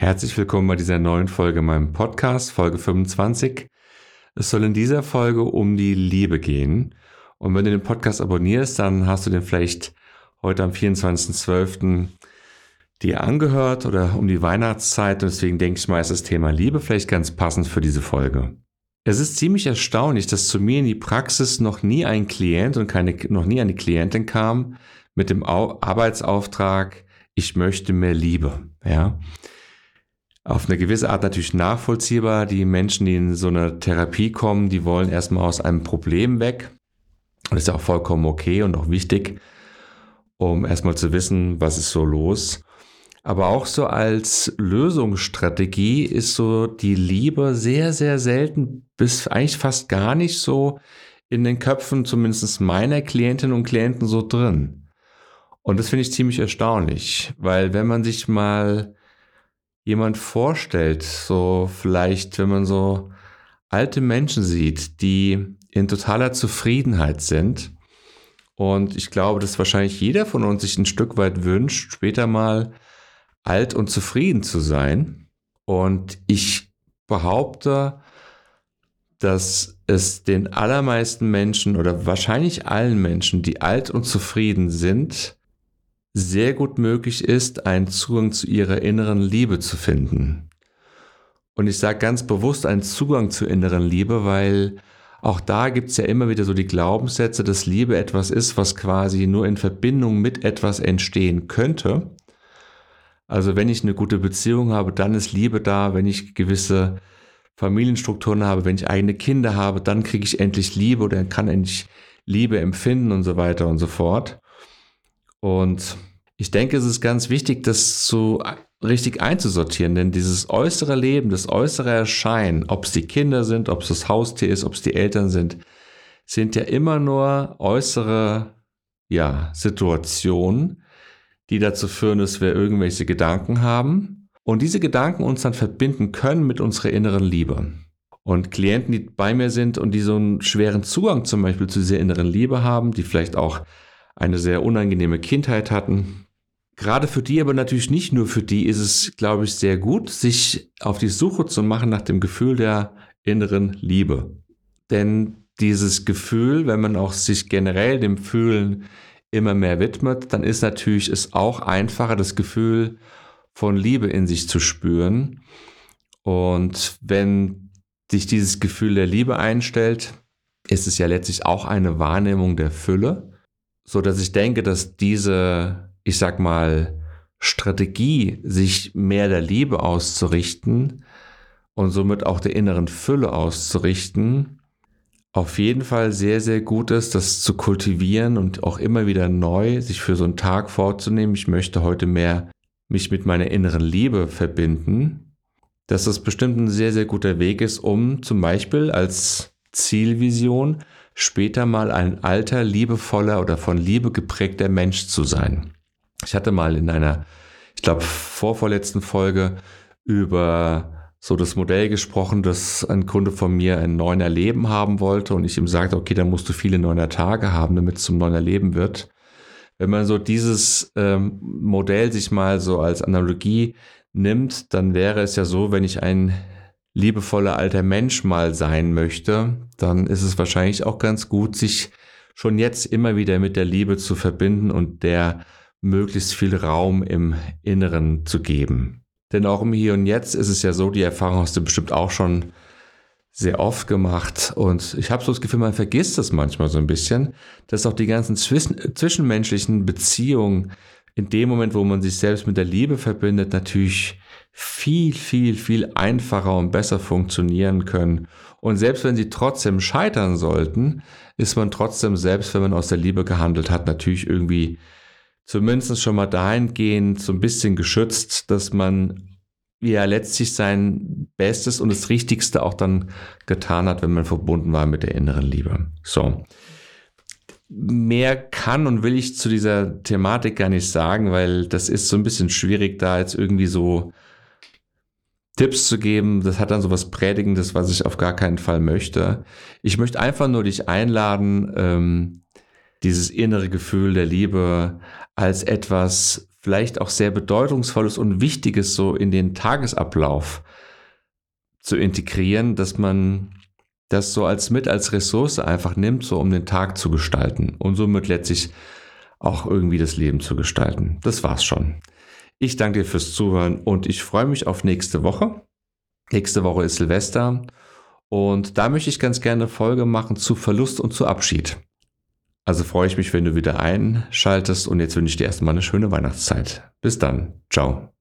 Herzlich willkommen bei dieser neuen Folge meinem Podcast, Folge 25. Es soll in dieser Folge um die Liebe gehen. Und wenn du den Podcast abonnierst, dann hast du den vielleicht heute am 24.12. dir angehört oder um die Weihnachtszeit. Und deswegen denke ich mal, ist das Thema Liebe vielleicht ganz passend für diese Folge. Es ist ziemlich erstaunlich, dass zu mir in die Praxis noch nie ein Klient und keine, noch nie eine Klientin kam mit dem Arbeitsauftrag, ich möchte mehr Liebe. Ja auf eine gewisse Art natürlich nachvollziehbar. Die Menschen, die in so eine Therapie kommen, die wollen erstmal aus einem Problem weg. Und das ist auch vollkommen okay und auch wichtig, um erstmal zu wissen, was ist so los. Aber auch so als Lösungsstrategie ist so die Liebe sehr, sehr selten bis eigentlich fast gar nicht so in den Köpfen zumindest meiner Klientinnen und Klienten so drin. Und das finde ich ziemlich erstaunlich, weil wenn man sich mal jemand vorstellt, so vielleicht, wenn man so alte Menschen sieht, die in totaler Zufriedenheit sind. Und ich glaube, dass wahrscheinlich jeder von uns sich ein Stück weit wünscht, später mal alt und zufrieden zu sein. Und ich behaupte, dass es den allermeisten Menschen oder wahrscheinlich allen Menschen, die alt und zufrieden sind, sehr gut möglich ist, einen Zugang zu ihrer inneren Liebe zu finden. Und ich sage ganz bewusst einen Zugang zur inneren Liebe, weil auch da gibt es ja immer wieder so die Glaubenssätze, dass Liebe etwas ist, was quasi nur in Verbindung mit etwas entstehen könnte. Also wenn ich eine gute Beziehung habe, dann ist Liebe da. Wenn ich gewisse Familienstrukturen habe, wenn ich eigene Kinder habe, dann kriege ich endlich Liebe oder kann endlich Liebe empfinden und so weiter und so fort. Und ich denke, es ist ganz wichtig, das so richtig einzusortieren, denn dieses äußere Leben, das äußere Erscheinen, ob es die Kinder sind, ob es das Haustier ist, ob es die Eltern sind, sind ja immer nur äußere ja, Situationen, die dazu führen, dass wir irgendwelche Gedanken haben und diese Gedanken uns dann verbinden können mit unserer inneren Liebe. Und Klienten, die bei mir sind und die so einen schweren Zugang zum Beispiel zu dieser inneren Liebe haben, die vielleicht auch eine sehr unangenehme Kindheit hatten. Gerade für die, aber natürlich nicht nur für die, ist es, glaube ich, sehr gut, sich auf die Suche zu machen nach dem Gefühl der inneren Liebe. Denn dieses Gefühl, wenn man auch sich generell dem Fühlen immer mehr widmet, dann ist natürlich es auch einfacher, das Gefühl von Liebe in sich zu spüren. Und wenn sich dieses Gefühl der Liebe einstellt, ist es ja letztlich auch eine Wahrnehmung der Fülle so dass ich denke, dass diese, ich sag mal, Strategie, sich mehr der Liebe auszurichten und somit auch der inneren Fülle auszurichten, auf jeden Fall sehr, sehr gut ist, das zu kultivieren und auch immer wieder neu sich für so einen Tag vorzunehmen. Ich möchte heute mehr mich mit meiner inneren Liebe verbinden, dass das bestimmt ein sehr, sehr guter Weg ist, um zum Beispiel als Zielvision später mal ein alter, liebevoller oder von Liebe geprägter Mensch zu sein. Ich hatte mal in einer, ich glaube, vorvorletzten Folge über so das Modell gesprochen, dass ein Kunde von mir ein neuner Leben haben wollte und ich ihm sagte, okay, dann musst du viele neuner Tage haben, damit es zum neuner Leben wird. Wenn man so dieses ähm, Modell sich mal so als Analogie nimmt, dann wäre es ja so, wenn ich ein liebevoller alter Mensch mal sein möchte, dann ist es wahrscheinlich auch ganz gut, sich schon jetzt immer wieder mit der Liebe zu verbinden und der möglichst viel Raum im Inneren zu geben. Denn auch im Hier und Jetzt ist es ja so, die Erfahrung hast du bestimmt auch schon sehr oft gemacht und ich habe so das Gefühl, man vergisst das manchmal so ein bisschen, dass auch die ganzen zwischen, zwischenmenschlichen Beziehungen in dem Moment, wo man sich selbst mit der Liebe verbindet, natürlich viel, viel, viel einfacher und besser funktionieren können. Und selbst wenn sie trotzdem scheitern sollten, ist man trotzdem, selbst wenn man aus der Liebe gehandelt hat, natürlich irgendwie zumindest schon mal dahingehend so ein bisschen geschützt, dass man ja letztlich sein Bestes und das Richtigste auch dann getan hat, wenn man verbunden war mit der inneren Liebe. So. Mehr kann und will ich zu dieser Thematik gar nicht sagen, weil das ist so ein bisschen schwierig, da jetzt irgendwie so Tipps zu geben, das hat dann so was Predigendes, was ich auf gar keinen Fall möchte. Ich möchte einfach nur dich einladen, ähm, dieses innere Gefühl der Liebe als etwas vielleicht auch sehr bedeutungsvolles und wichtiges so in den Tagesablauf zu integrieren, dass man das so als mit als Ressource einfach nimmt, so um den Tag zu gestalten und somit letztlich auch irgendwie das Leben zu gestalten. Das war's schon. Ich danke dir fürs Zuhören und ich freue mich auf nächste Woche. Nächste Woche ist Silvester und da möchte ich ganz gerne eine Folge machen zu Verlust und zu Abschied. Also freue ich mich, wenn du wieder einschaltest und jetzt wünsche ich dir erstmal eine schöne Weihnachtszeit. Bis dann. Ciao.